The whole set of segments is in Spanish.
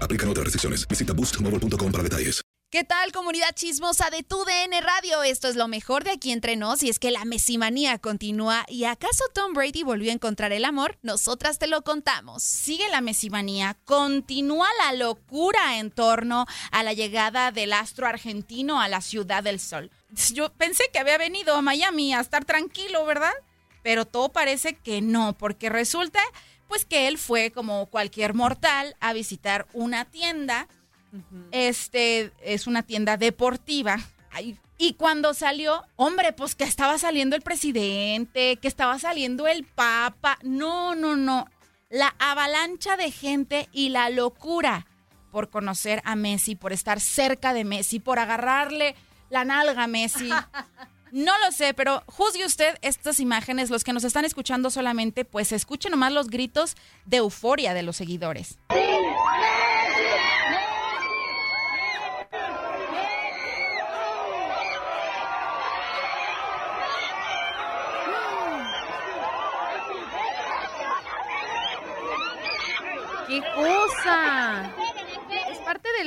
Aplican otras restricciones. Visita boostmobile.com para detalles. ¿Qué tal, comunidad chismosa de tu DN Radio? Esto es lo mejor de aquí entre nos y es que la mesimanía continúa. ¿Y acaso Tom Brady volvió a encontrar el amor? Nosotras te lo contamos. Sigue la mesimanía, continúa la locura en torno a la llegada del astro argentino a la Ciudad del Sol. Yo pensé que había venido a Miami a estar tranquilo, ¿verdad? Pero todo parece que no, porque resulta pues que él fue como cualquier mortal a visitar una tienda este es una tienda deportiva. Ay, y cuando salió, hombre, pues que estaba saliendo el presidente, que estaba saliendo el papa. No, no, no. La avalancha de gente y la locura por conocer a Messi, por estar cerca de Messi, por agarrarle la nalga a Messi. No lo sé, pero juzgue usted estas imágenes. Los que nos están escuchando solamente, pues escuchen nomás los gritos de euforia de los seguidores. ¡Qué cosa!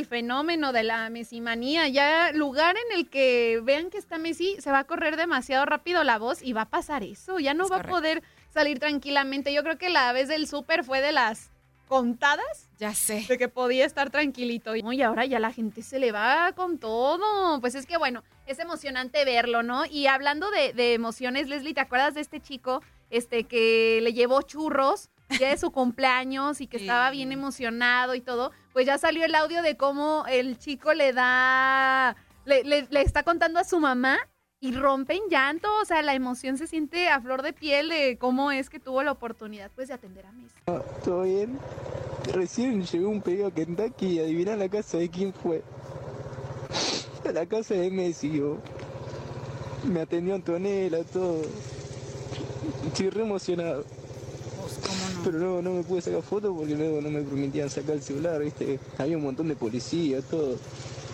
Del fenómeno de la mesimanía. Ya lugar en el que vean que está Messi, se va a correr demasiado rápido la voz y va a pasar eso. Ya no Es va correcto. a poder salir tranquilamente. Yo creo que la vez del súper fue de las contadas Ya sé. de que podía estar tranquilito. Y ahora ya la gente se le va con todo. Pues es que bueno, es emocionante verlo, ¿no? Y hablando de, de emociones, Leslie, ¿te acuerdas de este chico este, que le llevó churros? Ya de su cumpleaños y que estaba bien emocionado y todo, pues ya salió el audio de cómo el chico le da, le, le- le está contando a su mamá y rompe en llanto, o sea, la emoción se siente a flor de piel de cómo es que tuvo la oportunidad pues de atender a Messi. ¿Todo bien? Recién llegó un pedido a Kentucky y adivina la casa de quién fue. A la casa de Messi, yo. Me atendió Antonella, todo. Estoy re emocionado. Pero no, no me pude sacar fotos porque luego no me permitían sacar el celular, ¿viste? Había un montón de policías, todo.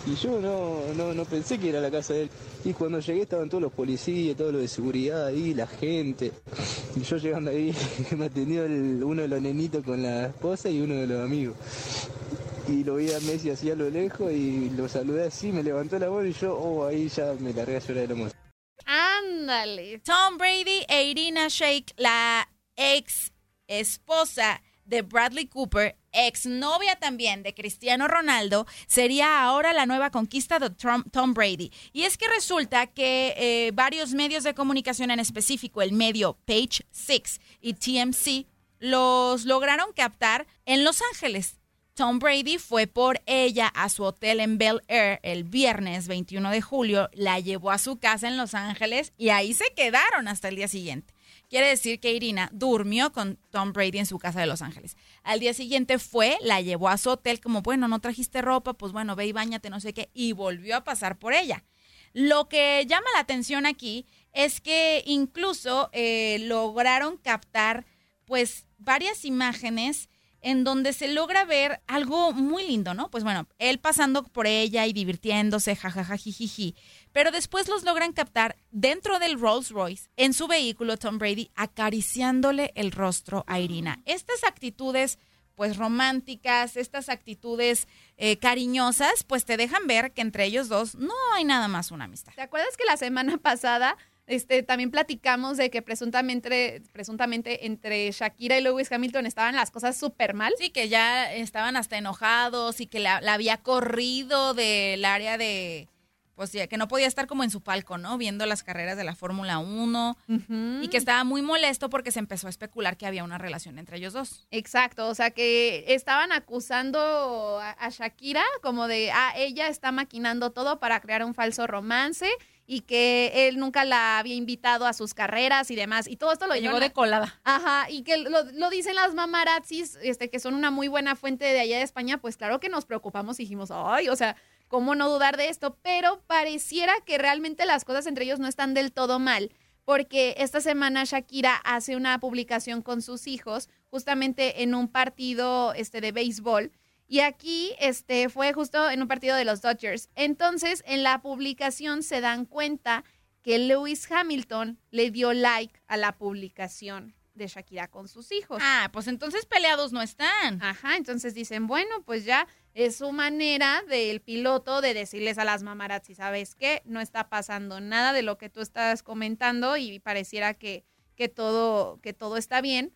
Y yo no, no, no pensé que era la casa de él. Y cuando llegué estaban todos los policías, todo lo de seguridad ahí, la gente. Y yo llegando ahí, me atendió el- uno de los nenitos con la esposa y uno de los amigos. Y lo vi a Messi así a lo lejos y lo saludé así, me levantó la mano y yo, oh, ahí ya me largué a llorar de la emoción. Ándale. Tom Brady e Irina Shayk, la ex esposa de Bradley Cooper, ex novia también de Cristiano Ronaldo, sería ahora la nueva conquista de Tom, Tom Brady. Y es que resulta que eh, varios medios de comunicación, en específico el medio Page Six y TMC, los lograron captar en Los Ángeles. Tom Brady fue por ella a su hotel en Bel Air el viernes 21 de julio, la llevó a su casa en Los Ángeles y ahí se quedaron hasta el día siguiente. Quiere decir que Irina durmió con Tom Brady en su casa de Los Ángeles. Al día siguiente fue, la llevó a su hotel como, bueno, no trajiste ropa, pues bueno, ve y bañate, no sé qué, y volvió a pasar por ella. Lo que llama la atención aquí es que incluso eh, lograron captar pues varias imágenes en donde se logra ver algo muy lindo, ¿no? Pues bueno, él pasando por ella y divirtiéndose, jajaja, jijiji. Pero después los logran captar dentro del Rolls Royce, en su vehículo, Tom Brady, acariciándole el rostro a Irina. Estas actitudes, pues románticas, estas actitudes eh, cariñosas, pues te dejan ver que entre ellos dos no hay nada más una amistad. ¿Te acuerdas que la semana pasada este, también platicamos de que presuntamente, presuntamente entre Shakira y Lewis Hamilton estaban las cosas súper mal. Sí, que ya estaban hasta enojados y que la, la había corrido del área de, pues ya, que no podía estar como en su palco, ¿no? Viendo las carreras de la Fórmula 1 y que estaba muy molesto porque se empezó a especular que había una relación entre ellos dos. Exacto, o sea que estaban acusando a, a Shakira como de, ah, ella está maquinando todo para crear un falso romance y que él nunca la había invitado a sus carreras y demás. Y todo esto lo llegó de colada. Ajá, y que lo, lo dicen las mamarazzis, este, que son una muy buena fuente de allá de España, pues claro que nos preocupamos y dijimos, ay, o sea, ¿cómo no dudar de esto? Pero pareciera que realmente las cosas entre ellos no están del todo mal, porque esta semana Shakira hace una publicación con sus hijos, justamente en un partido este, de béisbol, y aquí este, fue justo en un partido de los Dodgers. Entonces, en la publicación se dan cuenta que Lewis Hamilton le dio like a la publicación de Shakira con sus hijos. Ah, pues entonces peleados no están. Ajá, entonces dicen, bueno, pues ya es su manera del piloto de decirles a las mamarazzi, ¿sabes qué? No está pasando nada de lo que tú estás comentando y pareciera que, que, todo, que todo está bien.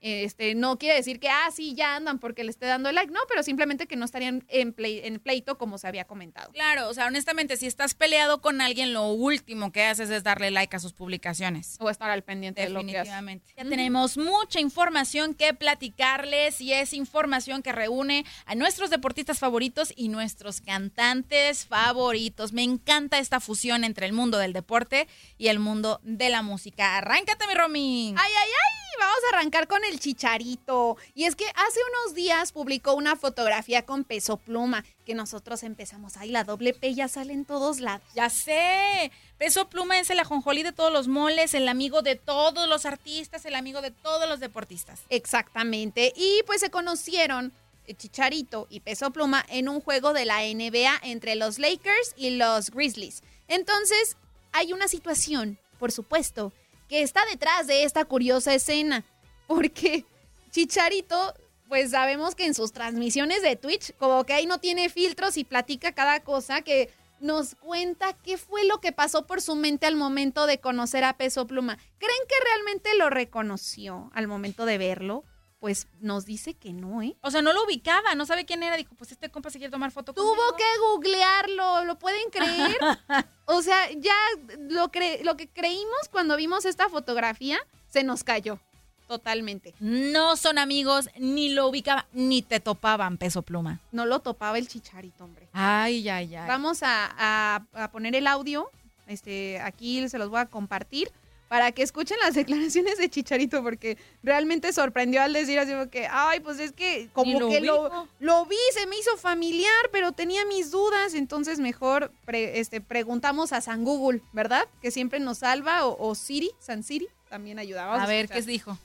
Este, no quiere decir que, ah, sí, ya andan porque le esté dando like, no, pero simplemente que no estarían en, play- en pleito como se había comentado. Claro, o sea, honestamente, si estás peleado con alguien, lo último que haces es darle like a sus publicaciones. O estar al pendiente de lo que hace. Ya tenemos mucha información que platicarles y es información que reúne a nuestros deportistas favoritos y nuestros cantantes favoritos. Me encanta esta fusión entre el mundo del deporte y el mundo de la música. Arráncate, mi Romy. Ay, ay, ay, vamos a arrancar con el chicharito. Y es que hace unos días publicó una fotografía con peso pluma, que nosotros empezamos, ay, la doble P ya sale en todos lados. Ya sé. Peso Pluma es el ajonjolí de todos los moles, el amigo de todos los artistas, el amigo de todos los deportistas. Exactamente. Y pues se conocieron Chicharito y Peso Pluma en un juego de la NBA entre los Lakers y los Grizzlies. Entonces, hay una situación, por supuesto, que está detrás de esta curiosa escena. Porque Chicharito, pues sabemos que en sus transmisiones de Twitch, como que ahí no tiene filtros y platica cada cosa que nos cuenta qué fue lo que pasó por su mente al momento de conocer a Peso Pluma. ¿Creen que realmente lo reconoció al momento de verlo? Pues nos dice que no, ¿eh? O sea, no lo ubicaba, no sabe quién era. Dijo, pues este compa se quiere tomar foto Tuvo que googlearlo, ¿lo pueden creer? o sea, ya lo, cre- lo que creímos cuando vimos esta fotografía se nos cayó totalmente. No son amigos, ni lo ubicaba, ni te topaban, peso pluma. No lo topaba el chicharito, hombre. Ay, ay, ay. Vamos a, a- a poner el audio. Este, aquí se los voy a compartir para que escuchen las declaraciones de Chicharito, porque realmente sorprendió al decir así como que, ay, pues es que como lo que lo, lo vi, se me hizo familiar, pero tenía mis dudas, entonces mejor pre- este, preguntamos a San Google, ¿verdad? Que siempre nos salva, o, o Siri, San Siri, también ayudaba. A ver, ¿qué dijo?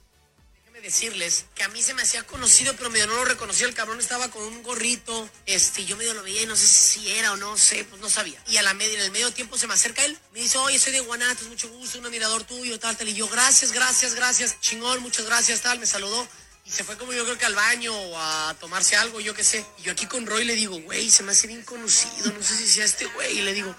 Decirles que a mí se me hacía conocido, pero medio no lo reconoció. El cabrón estaba con un gorrito. Este, yo medio lo veía y no sé si era o no sé, pues no sabía. Y a la media, en el medio tiempo se me acerca él. Me dice, oye, soy de Guanatos, mucho gusto, un admirador tuyo, tal, tal. Y yo, gracias, gracias, gracias. Chingón, muchas gracias, tal. Me saludó. Y se fue como yo creo que al baño o a tomarse algo, yo qué sé. Y yo aquí con Roy le digo, güey, se me hace bien conocido, no sé si sea este güey. Y le digo,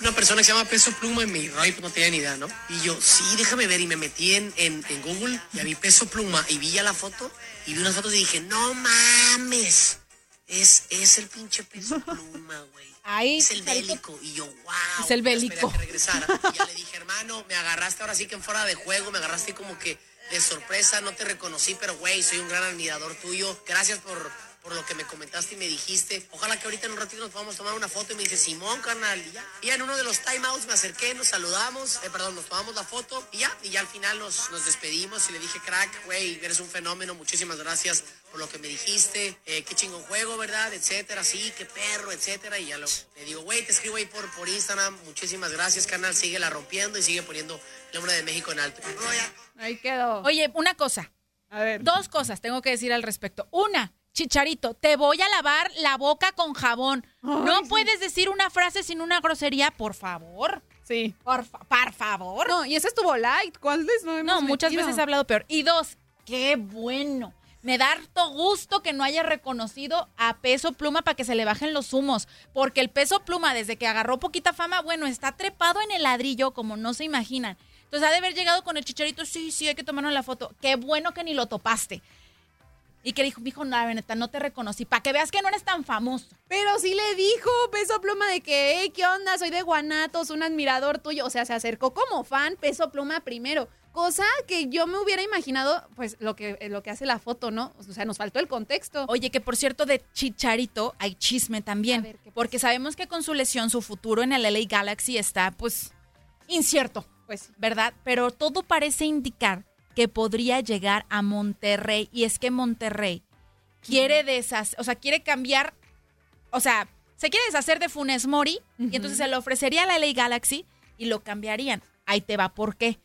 una persona que se llama Peso Pluma y mi Roy pues no tenía ni idea, ¿no? Y yo, sí, déjame ver. Y me metí en, en, en Google y vi Peso Pluma y vi ya la foto y vi unas fotos y dije, no mames. Es, es el pinche Peso Pluma, güey. Ahí, es el bélico. Y yo, wow. Es el bélico. Esperé a que regresara. Y ya le dije, hermano, me agarraste ahora sí que en fuera de juego, me agarraste como que de sorpresa, no te reconocí, pero güey, soy un gran admirador tuyo. Gracias por, por lo que me comentaste y me dijiste. Ojalá que ahorita en un ratito nos podamos tomar una foto y me dice, Simón, carnal. Y ya, y ya en uno de los timeouts me acerqué, nos saludamos, eh, perdón, nos tomamos la foto y ya, y ya al final nos, nos despedimos y le dije, crack, güey, eres un fenómeno, muchísimas gracias por lo que me dijiste, eh, qué chingón juego, ¿verdad? Etcétera, sí, qué perro, etcétera. Y ya lo, le digo, güey, te escribo ahí por, por Instagram, muchísimas gracias, carnal, sigue la rompiendo y sigue poniendo el nombre de México en alto. Ahí quedó. Oye, una cosa. A ver. Dos cosas tengo que decir al respecto. Una, Chicharito, te voy a lavar la boca con jabón. no puedes decir una frase sin una grosería, por favor. Sí. Por, fa- por favor. No, y ese estuvo light. ¿Cuáles no hemos No, muchas metido? veces he hablado peor. Y dos, qué bueno. Me da harto gusto que no haya reconocido a Peso Pluma para que se le bajen los humos. Porque el Peso Pluma, desde que agarró poquita fama, bueno, está trepado en el ladrillo como no se imaginan. Entonces ha de haber llegado con el chicharito, sí, sí, hay que tomarnos la foto. Qué bueno que ni lo topaste. Y que dijo, mijo, no, la neta, no te reconocí. Para que veas que no eres tan famoso. Pero sí le dijo Peso Pluma de que, "Ey, ¿qué onda? Soy de Guanatos, un admirador tuyo. O sea, se acercó como fan Peso Pluma primero. Cosa que yo me hubiera imaginado, pues, lo que, lo que hace la foto, ¿no? O sea, nos faltó el contexto. Oye, que por cierto, de Chicharito hay chisme también. porque sabemos que con su lesión, su futuro en el LA Galaxy está, pues, incierto. Pues, ¿verdad? Pero todo parece indicar que podría llegar a Monterrey. Y es que Monterrey quiere deshacer, o sea, quiere cambiar, o sea, se quiere deshacer de Funes Mori y entonces se lo ofrecería a la LA Galaxy y lo cambiarían. Ahí te va, ¿por qué?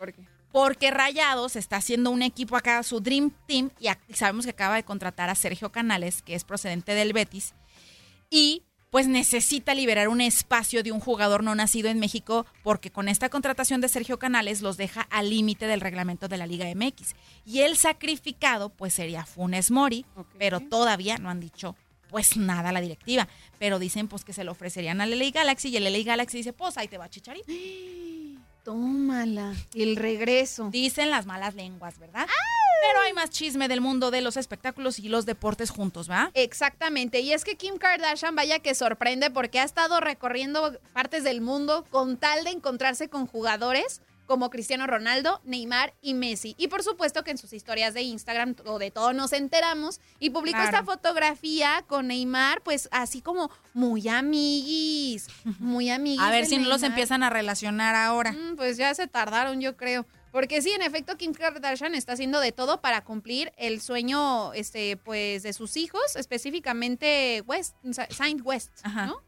Porque Rayados está haciendo un equipo acá, su Dream Team, y sabemos que acaba de contratar a Sergio Canales, que es procedente del Betis, y pues necesita liberar un espacio de un jugador no nacido en México, porque con esta contratación de Sergio Canales los deja al límite del reglamento de la Liga MX. Y el sacrificado, pues sería Funes Mori, pero todavía no han dicho pues nada a la directiva. Pero dicen pues que se lo ofrecerían al LA Galaxy y el LA Galaxy dice, pues ahí te va Chicharito. Tómala, el regreso. Dicen las malas lenguas, ¿verdad? Pero hay más chisme del mundo de los espectáculos y los deportes juntos, ¿va? Exactamente, y es que Kim Kardashian vaya que sorprende porque ha estado recorriendo partes del mundo con tal de encontrarse con jugadores como Cristiano Ronaldo, Neymar y Messi. Y por supuesto que en sus historias de Instagram o de todo nos enteramos y publicó Claro. esta fotografía con Neymar, pues así como muy amiguis, muy amiguis. A ver si no los empiezan a relacionar ahora. Mm, pues ya se tardaron, yo creo. Porque sí, en efecto, Kim Kardashian está haciendo de todo para cumplir el sueño, este, pues, de sus hijos, específicamente West, Saint West, Ajá. ¿no?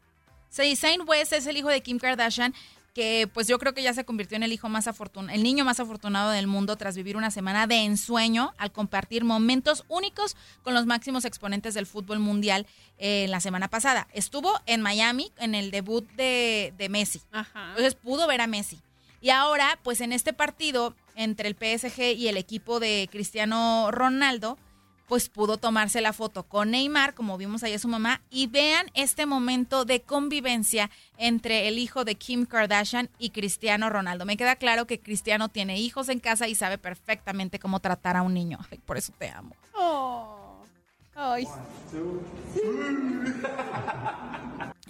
Sí, Saint West es el hijo de Kim Kardashian, que pues yo creo que ya se convirtió en el hijo más afortunado, el niño más afortunado del mundo tras vivir una semana de ensueño al compartir momentos únicos con los máximos exponentes del fútbol mundial eh, la semana pasada. Estuvo en Miami en el debut de, de Messi. Ajá. Entonces pudo ver a Messi. Y ahora, pues en este partido entre el PSG y el equipo de Cristiano Ronaldo, pues pudo tomarse la foto con Neymar, como vimos ahí a su mamá, y vean este momento de convivencia entre el hijo de Kim Kardashian y Cristiano Ronaldo. Me queda claro que Cristiano tiene hijos en casa y sabe perfectamente cómo tratar a un niño. Ay, por eso te amo. Oh. Ay.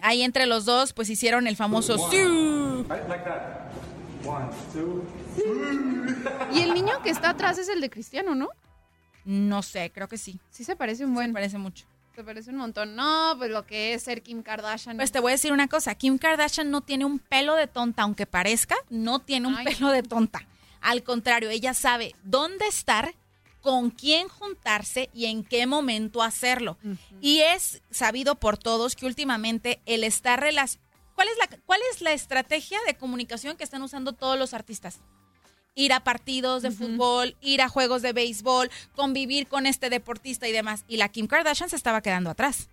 Ahí entre los dos, pues hicieron el famoso Y el niño que está atrás es el de Cristiano, ¿no? No sé, creo que sí. Sí se parece un buen. Se parece mucho. Se parece un montón. No, pues lo que es ser Kim Kardashian. Pues te voy a decir una cosa, Kim Kardashian no tiene un pelo de tonta, aunque parezca, no tiene un Ay. pelo de tonta. Al contrario, ella sabe dónde estar, con quién juntarse y en qué momento hacerlo. Y es sabido por todos que últimamente el estar relacionado... ¿Cuál es, la, ¿Cuál es la estrategia de comunicación que están usando todos los artistas? Ir a partidos de fútbol, ir a juegos de béisbol, convivir con este deportista y demás. Y la Kim Kardashian se estaba quedando atrás.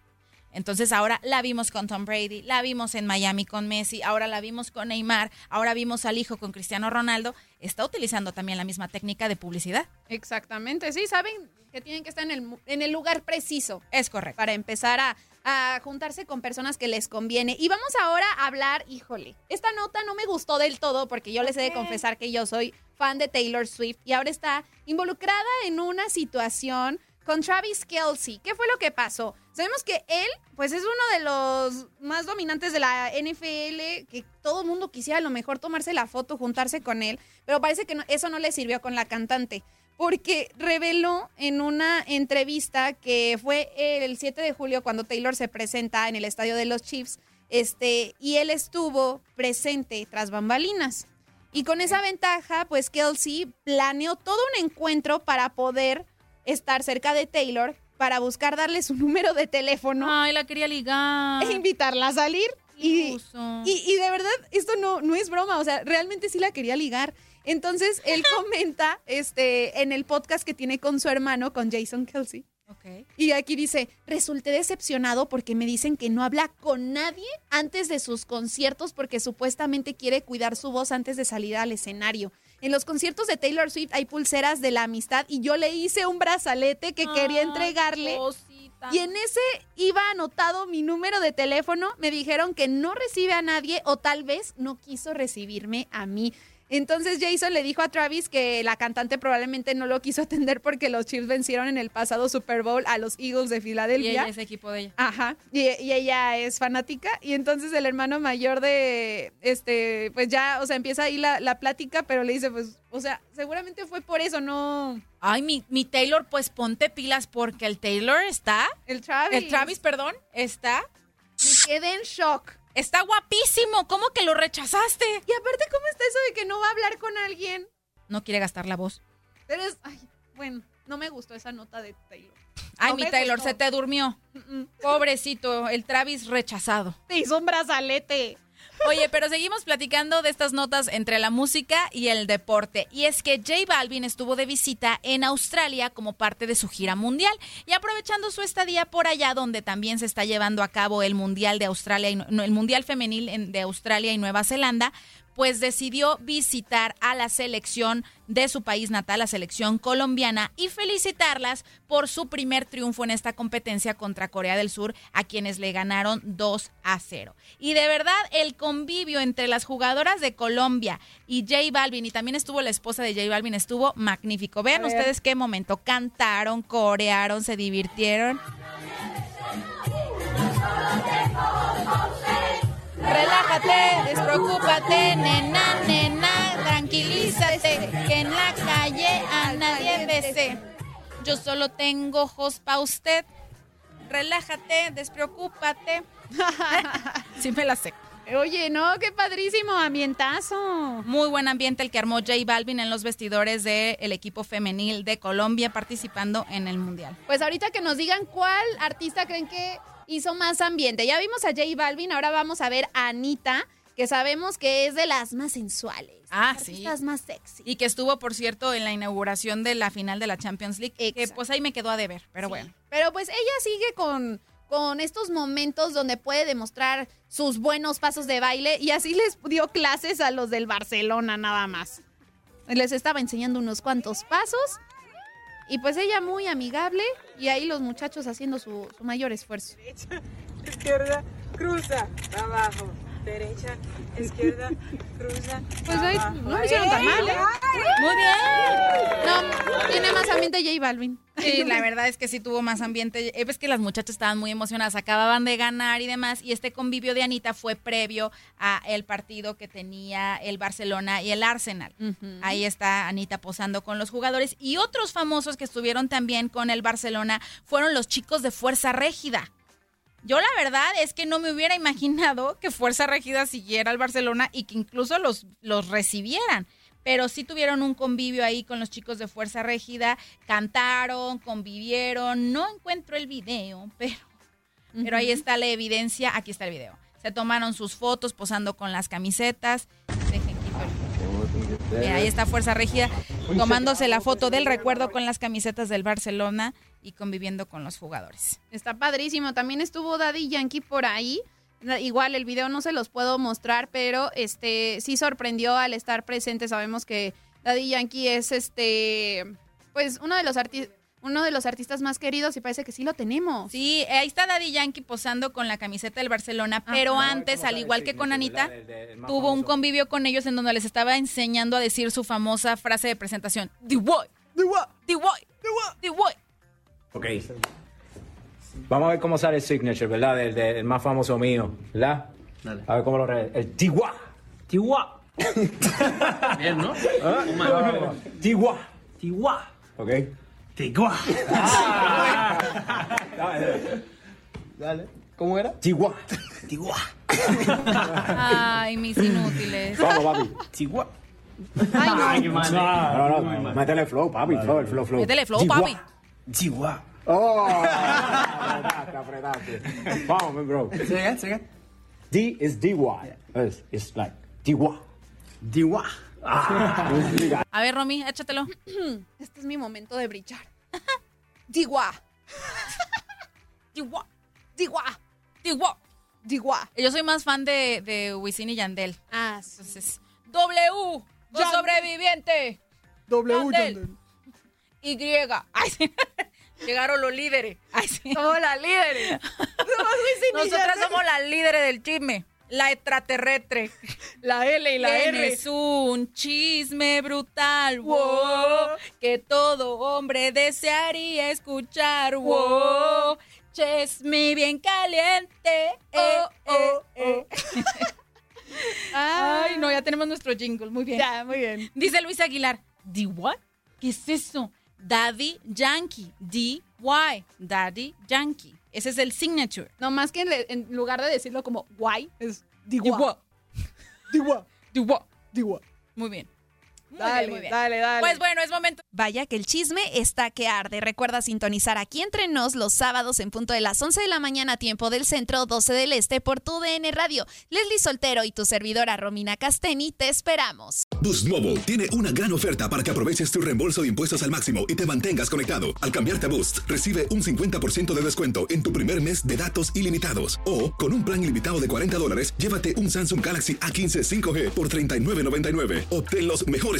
Entonces ahora la vimos con Tom Brady, la vimos en Miami con Messi, ahora la vimos con Neymar, ahora vimos al hijo con Cristiano Ronaldo. Está utilizando también la misma técnica de publicidad. Exactamente, sí, saben que tienen que estar en el, en el lugar preciso. Es correcto. Para empezar a, a juntarse con personas que les conviene. Y vamos ahora a hablar, híjole, esta nota no me gustó del todo porque yo les he de confesar que yo soy fan de Taylor Swift y ahora está involucrada en una situación con Travis Kelsey. ¿Qué fue lo que pasó? Sabemos que él, pues es uno de los más dominantes de la NFL, que todo el mundo quisiera a lo mejor tomarse la foto, juntarse con él, pero parece que no- eso no le sirvió con la cantante. Porque reveló en una entrevista que fue el 7 de julio cuando Taylor se presenta en el estadio de los Chiefs, este, y él estuvo presente tras bambalinas. Y con esa ventaja, pues Kelsey planeó todo un encuentro para poder estar cerca de Taylor, para buscar darle su número de teléfono. Ay, la quería ligar. E invitarla a salir. Y, y, y de verdad, esto no, no es broma, o sea, realmente sí la quería ligar. Entonces, él comenta este, en el podcast que tiene con su hermano, con Jason Kelsey. Y aquí dice, resulté decepcionado porque me dicen que no habla con nadie antes de sus conciertos porque supuestamente quiere cuidar su voz antes de salir al escenario. En los conciertos de Taylor Swift hay pulseras de la amistad y yo le hice un brazalete que quería entregarle. Y en ese iba anotado mi número de teléfono. Me dijeron que no recibe a nadie o tal vez no quiso recibirme a mí. Entonces Jason le dijo a Travis que la cantante probablemente no lo quiso atender porque los Chiefs vencieron en el pasado Super Bowl a los Eagles de Filadelfia. Y ella es equipo de ella. Ajá. Y, y, ella es fanática. Y entonces el hermano mayor de, este, pues ya, o sea, empieza ahí la, la plática, pero le dice, pues, o sea, seguramente fue por eso, no. Ay, mi, mi Taylor, pues ponte pilas porque el Taylor está. El Travis. El Travis, perdón, está. Me quedé en shock. Está guapísimo. ¿Cómo que lo rechazaste? Y aparte, ¿cómo está eso de que no va a hablar con alguien? No quiere gastar la voz. Pero es. Ay, bueno, no me gustó esa nota de Taylor. Ay, No mi Taylor, gustó. se te durmió. Pobrecito, el Travis rechazado. Te hizo un brazalete. Oye, pero seguimos platicando de estas notas entre la música y el deporte. Y es que J Balvin estuvo de visita en Australia como parte de su gira mundial. Y aprovechando su estadía por allá, donde también se está llevando a cabo el Mundial de Australia y el Mundial Femenil en- de Australia y Nueva Zelanda, pues decidió visitar a la selección de su país natal, la selección colombiana, y felicitarlas por su primer triunfo en esta competencia contra Corea del Sur, a quienes le ganaron 2 a 0. Y de verdad, el convivio entre las jugadoras de Colombia y J Balvin, y también estuvo la esposa de J Balvin, estuvo magnífico. Vean ver. ustedes qué momento. Cantaron, corearon, se divirtieron. Relájate, despreocúpate, nena, nena, tranquilízate, que en la calle a nadie besé. Yo solo tengo ojos pa' usted. Relájate, despreocúpate. sí me la sé. Oye, no, qué padrísimo, ambientazo. Muy buen ambiente el que armó J Balvin en los vestidores del equipo femenil de Colombia participando en el Mundial. Pues ahorita que nos digan cuál artista creen que hizo más ambiente. Ya vimos a J Balvin, ahora vamos a ver a Anita, que sabemos que es de las más sensuales. Ah, sí. más sexy. Y que estuvo, por cierto, en la inauguración de la final de la Champions League. Que pues ahí me quedó a deber, pero bueno. Pero pues ella sigue con, con estos momentos donde puede demostrar sus buenos pasos de baile y así les dio clases a los del Barcelona nada más. Les estaba enseñando unos cuantos pasos y pues ella muy amigable y ahí los muchachos haciendo su, su mayor esfuerzo. izquierda, cruza, abajo, derecha, izquierda, cruza. Pues ahí no lo hicieron tan mal, ¿eh? Muy bien. No, tiene más ambiente J Balvin. Sí, la verdad es que sí tuvo más ambiente. Eh, Ves que las muchachas estaban muy emocionadas, acababan de ganar y demás. Y este convivio de Anita fue previo a el partido que tenía el Barcelona y el Arsenal. Ahí está Anita posando con los jugadores. Y otros famosos que estuvieron también con el Barcelona fueron los chicos de Fuerza Régida. Yo la verdad es que no me hubiera imaginado que Fuerza Regida siguiera al Barcelona y que incluso los, los recibieran. Pero sí tuvieron un convivio ahí con los chicos de Fuerza Régida, cantaron, convivieron. No encuentro el video, pero, pero ahí está la evidencia. Aquí está el video. Se tomaron sus fotos posando con las camisetas. Dejen quito el- Mira, ahí está Fuerza Régida tomándose la foto del recuerdo con las camisetas del Barcelona y conviviendo con los jugadores. Está padrísimo. También estuvo Daddy Yankee por ahí. Igual el video no se los puedo mostrar, pero este sí sorprendió al estar presente. Sabemos que Daddy Yankee es este pues uno de los artistas uno de los artistas más queridos y parece que sí lo tenemos. Sí, ahí está Daddy Yankee posando con la camiseta del Barcelona, pero Ajá. antes, al igual que con Anita, tuvo un convivio con ellos en donde les estaba enseñando a decir su famosa frase de presentación. The boy, the boy, the boy, the boy. Ok. Vamos a ver cómo sale el signature, ¿verdad? Del, del más famoso mío, ¿verdad? A ver cómo lo re... El Tiwa. Tiwa. Bien, ¿no? ¿Ah? Tiwa. Tiwa. ¿ok? Tigua. Dale. ¿Cómo era? Chihuahua. Chihuahua. Ay, mis inútiles. Vamos, papi. Chihuahua. Ay, no. Ay, qué mal. No, no, no. Métele flow, papi. Flow, el flow, flow. Métele flow, papi. Chihuahua. Oh, apretaste, apretaste. Vamos, man, bro. Say again, say again. D is DY. It's, it's like Chihuahua. Diwa. A ver, Romy, échatelo. Este es mi momento de brillar. Digua. Digua. Digua. Digua. Digua. Yo soy más fan de, de Wisin y Yandel. Ah, sí. Entonces, W, Yandel. sobreviviente. W, Yandel. Y. Ay, sí. Llegaron los líderes. Ay, sí. Somos las líderes. Nosotras somos las líderes del chisme. La extraterrestre. La L y la R. Tienes un chisme brutal, wow, que todo hombre desearía escuchar, wow. Chisme bien caliente. eh, eh, eh. Ay, no, ya tenemos nuestro jingle, muy bien. Ya, muy bien. Dice Luis Aguilar, ¿D what? ¿Qué es eso? Daddy Yankee, D-Y, Daddy Yankee. Ese es el signature. No más que en, lugar de decirlo como guay, es. Digua. Digua. Digua. Digua. Muy bien. Muy Dale, bien, muy bien. dale, dale. Pues bueno, es momento. Vaya que el chisme está que arde. Recuerda sintonizar aquí entre nos los sábados en punto de las 11 de la mañana, tiempo del centro, 12 del este, por tu DN Radio. Leslie Soltero y tu servidora Romina Casteni te esperamos. Boost Mobile tiene una gran oferta para que aproveches tu reembolso de impuestos al máximo y te mantengas conectado. Al cambiarte a Boost, recibe un 50% de descuento en tu primer mes de datos ilimitados. O, con un plan ilimitado de 40 dólares, llévate un Samsung Galaxy A15 5G por $39.99. Obtén los mejores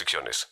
restricciones.